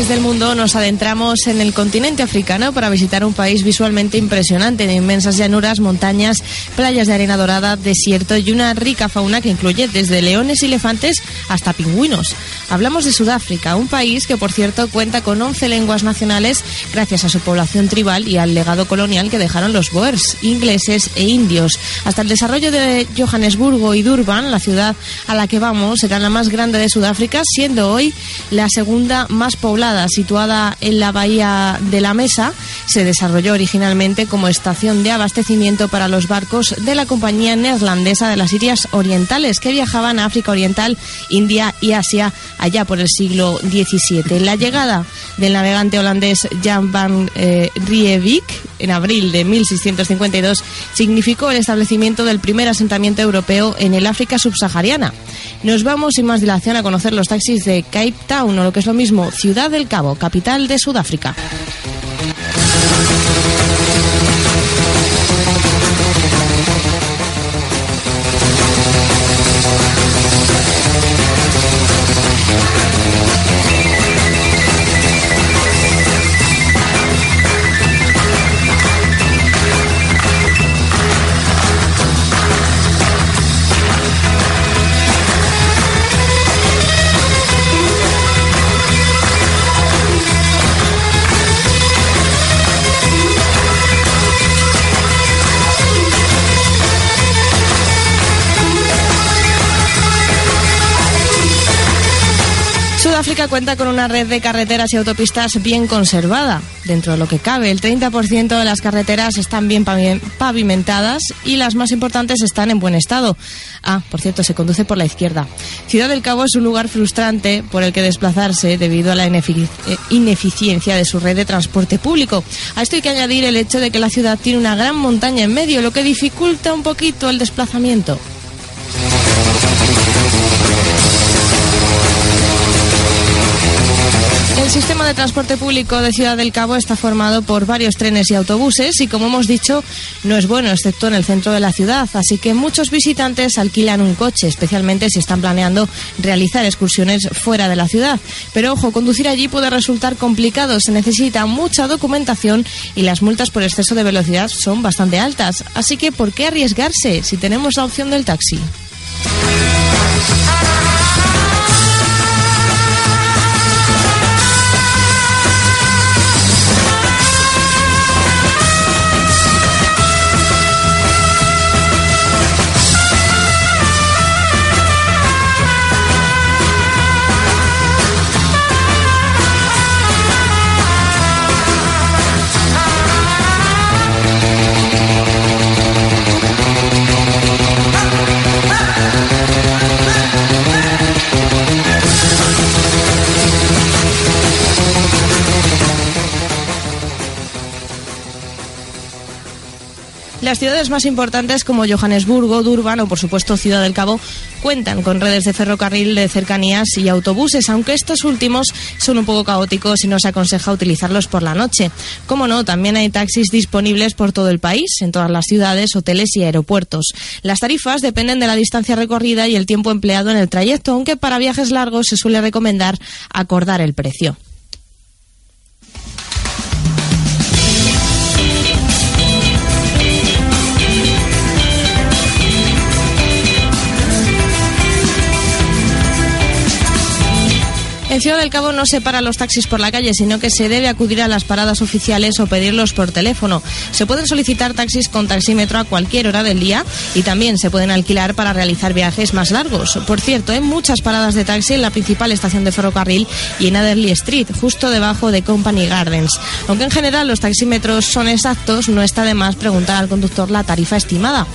Taxis del Mundo nos adentramos en el continente africano para visitar un país visualmente impresionante de inmensas llanuras, montañas, playas de arena dorada, desierto y una rica fauna que incluye desde leones y elefantes hasta pingüinos. Hablamos de Sudáfrica, un país que por cierto cuenta con 11 lenguas nacionales gracias a su población tribal y al legado colonial que dejaron los Boers, ingleses e indios. Hasta el desarrollo de Johannesburgo y Durban, la ciudad a la que vamos, será la más grande de Sudáfrica, siendo hoy la segunda más poblada, situada en la bahía de la Mesa. Se desarrolló originalmente como estación de abastecimiento para los barcos de la compañía neerlandesa de las Indias Orientales que viajaban a África Oriental, India y Asia allá por el siglo XVII. La llegada del navegante holandés Jan van eh, en abril de 1652 significó el establecimiento del primer asentamiento europeo en el África subsahariana. Nos vamos sin más dilación a conocer los taxis de Cape Town o lo que es lo mismo Ciudad del Cabo, capital de Sudáfrica. Sudáfrica cuenta con una red de carreteras y autopistas bien conservada. Dentro de lo que cabe, el 30% de las carreteras están bien pavi- pavimentadas y las más importantes están en buen estado. Ah, por cierto, se conduce por la izquierda. Ciudad del Cabo es un lugar frustrante por el que desplazarse debido a la eh, ineficiencia de su red de transporte público. A esto hay que añadir el hecho de que la ciudad tiene una gran montaña en medio, lo que dificulta un poquito el desplazamiento. De transporte público de Ciudad del Cabo está formado por varios trenes y autobuses y, como hemos dicho, no es bueno, excepto en el centro de la ciudad. Así que muchos visitantes alquilan un coche, especialmente si están planeando realizar excursiones fuera de la ciudad. Pero ojo, conducir allí puede resultar complicado, se necesita mucha documentación y las multas por exceso de velocidad son bastante altas. Así que, ¿por qué arriesgarse si tenemos la opción del taxi? Las ciudades más importantes como Johannesburgo, Durban o por supuesto Ciudad del Cabo cuentan con redes de ferrocarril de cercanías y autobuses, aunque estos últimos son un poco caóticos y no se aconseja utilizarlos por la noche. Como no, también hay taxis disponibles por todo el país, en todas las ciudades, hoteles y aeropuertos. Las tarifas dependen de la distancia recorrida y el tiempo empleado en el trayecto, aunque para viajes largos se suele recomendar acordar el precio. En Ciudad del Cabo no se para los taxis por la calle, sino que se debe acudir a las paradas oficiales o pedirlos por teléfono. Se pueden solicitar taxis con taxímetro a cualquier hora del día y también se pueden alquilar para realizar viajes más largos. Por cierto, hay muchas paradas de taxi en la principal estación de ferrocarril y en Adderley Street, justo debajo de Company Gardens. Aunque en general los taxímetros son exactos, no está de más preguntar al conductor la tarifa estimada.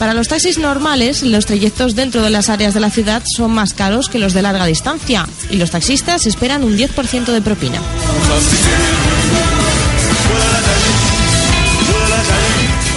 Para los taxis normales, los trayectos dentro de las áreas de la ciudad son más caros que los de larga distancia y los taxistas esperan un 10% de propina.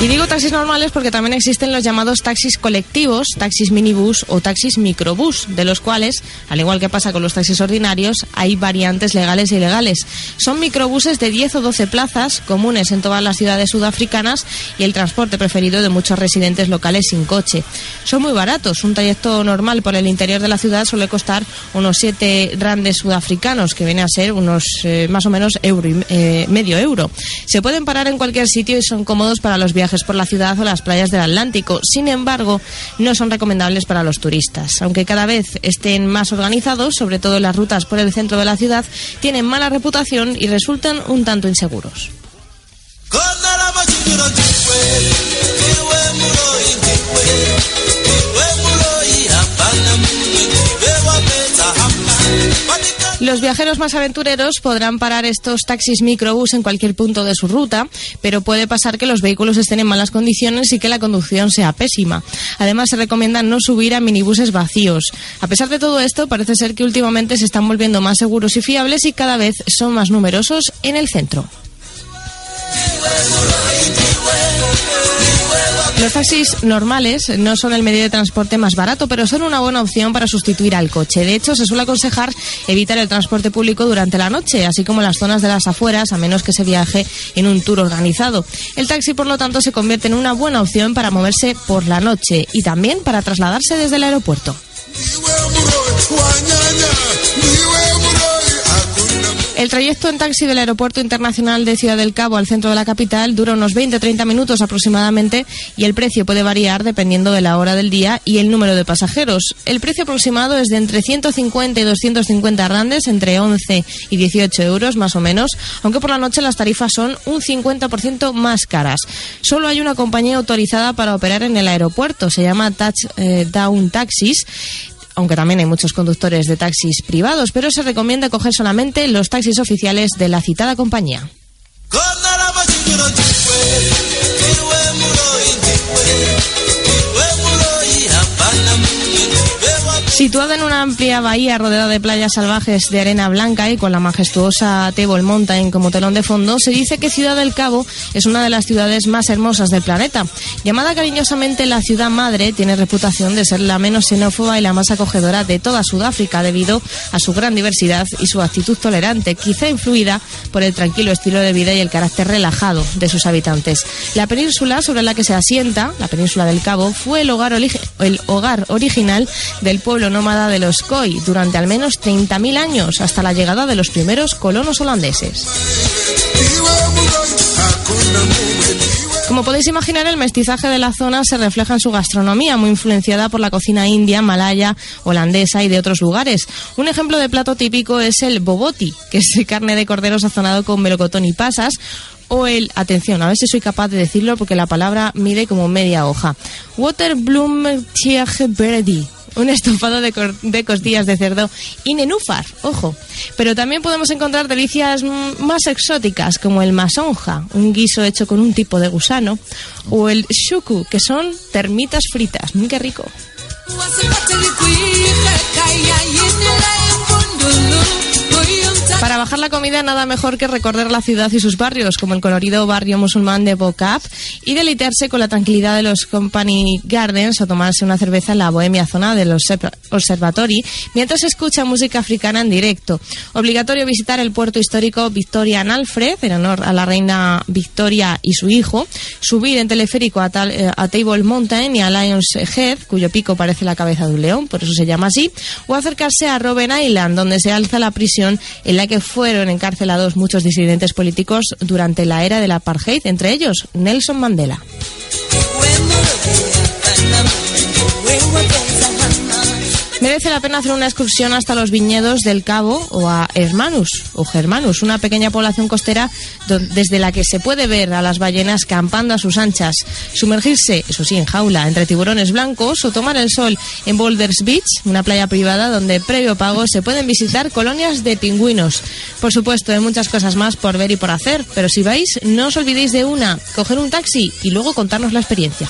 Y digo taxis normales porque también existen los llamados taxis colectivos, taxis minibús o taxis microbús, de los cuales, al igual que pasa con los taxis ordinarios, hay variantes legales e ilegales. Son microbuses de 10 o 12 plazas, comunes en todas las ciudades sudafricanas y el transporte preferido de muchos residentes locales sin coche. Son muy baratos. Un trayecto normal por el interior de la ciudad suele costar unos 7 randes sudafricanos, que viene a ser unos eh, más o menos euro y, eh, medio euro. Se pueden parar en cualquier sitio y son cómodos para los viajes por la ciudad o las playas del Atlántico. Sin embargo, no son recomendables para los turistas. Aunque cada vez estén más organizados, sobre todo las rutas por el centro de la ciudad, tienen mala reputación y resultan un tanto inseguros. Los viajeros más aventureros podrán parar estos taxis microbús en cualquier punto de su ruta, pero puede pasar que los vehículos estén en malas condiciones y que la conducción sea pésima. Además, se recomienda no subir a minibuses vacíos. A pesar de todo esto, parece ser que últimamente se están volviendo más seguros y fiables y cada vez son más numerosos en el centro. Los taxis normales no son el medio de transporte más barato, pero son una buena opción para sustituir al coche. De hecho, se suele aconsejar evitar el transporte público durante la noche, así como las zonas de las afueras, a menos que se viaje en un tour organizado. El taxi, por lo tanto, se convierte en una buena opción para moverse por la noche y también para trasladarse desde el aeropuerto. El trayecto en taxi del Aeropuerto Internacional de Ciudad del Cabo al centro de la capital dura unos 20-30 minutos aproximadamente y el precio puede variar dependiendo de la hora del día y el número de pasajeros. El precio aproximado es de entre 150 y 250 randes, entre 11 y 18 euros más o menos, aunque por la noche las tarifas son un 50% más caras. Solo hay una compañía autorizada para operar en el aeropuerto, se llama Touch eh, Down Taxis aunque también hay muchos conductores de taxis privados, pero se recomienda coger solamente los taxis oficiales de la citada compañía. Situada en una amplia bahía rodeada de playas salvajes de arena blanca y con la majestuosa Table Mountain como telón de fondo, se dice que Ciudad del Cabo es una de las ciudades más hermosas del planeta. Llamada cariñosamente la ciudad madre, tiene reputación de ser la menos xenófoba y la más acogedora de toda Sudáfrica debido a su gran diversidad y su actitud tolerante, quizá influida por el tranquilo estilo de vida y el carácter relajado de sus habitantes. La península sobre la que se asienta, la península del Cabo, fue el hogar, el hogar original del pueblo nómada de los Khoi durante al menos 30.000 años, hasta la llegada de los primeros colonos holandeses. Como podéis imaginar, el mestizaje de la zona se refleja en su gastronomía, muy influenciada por la cocina india, malaya, holandesa y de otros lugares. Un ejemplo de plato típico es el boboti, que es carne de cordero sazonado con melocotón y pasas, o el, atención, a ver si soy capaz de decirlo porque la palabra mide como media hoja, Waterbloom Berdi un estofado de, costillas de cerdo y nenúfar, ojo. Pero también podemos encontrar delicias más exóticas como el masonja, un guiso hecho con un tipo de gusano, o el shuku, que son termitas fritas. ¡Qué rico! La comida nada mejor que recorrer la ciudad y sus barrios, como el colorido barrio musulmán de Bocap, y deleitarse con la tranquilidad de los Company Gardens o tomarse una cerveza en la bohemia zona del Observatory, mientras se escucha música africana en directo. Obligatorio visitar el puerto histórico Victoria en Alfred, en honor a la reina Victoria y su hijo, subir en teleférico a, eh, a Table Mountain y a Lions Head, cuyo pico parece la cabeza de un león, por eso se llama así, o acercarse a Robben Island, donde se alza la prisión en la que fueron encarcelados muchos disidentes políticos durante la era del apartheid, entre ellos Nelson Mandela. Merece la pena hacer una excursión hasta los viñedos del Cabo o a Hermanus o Germanus, una pequeña población costera desde la que se puede ver a las ballenas campando a sus anchas, sumergirse, eso sí, en jaula, entre tiburones blancos o tomar el sol en Boulders Beach, una playa privada donde previo pago se pueden visitar colonias de pingüinos. Por supuesto, hay muchas cosas más por ver y por hacer, pero si vais, no os olvidéis de una, coger un taxi y luego contarnos la experiencia.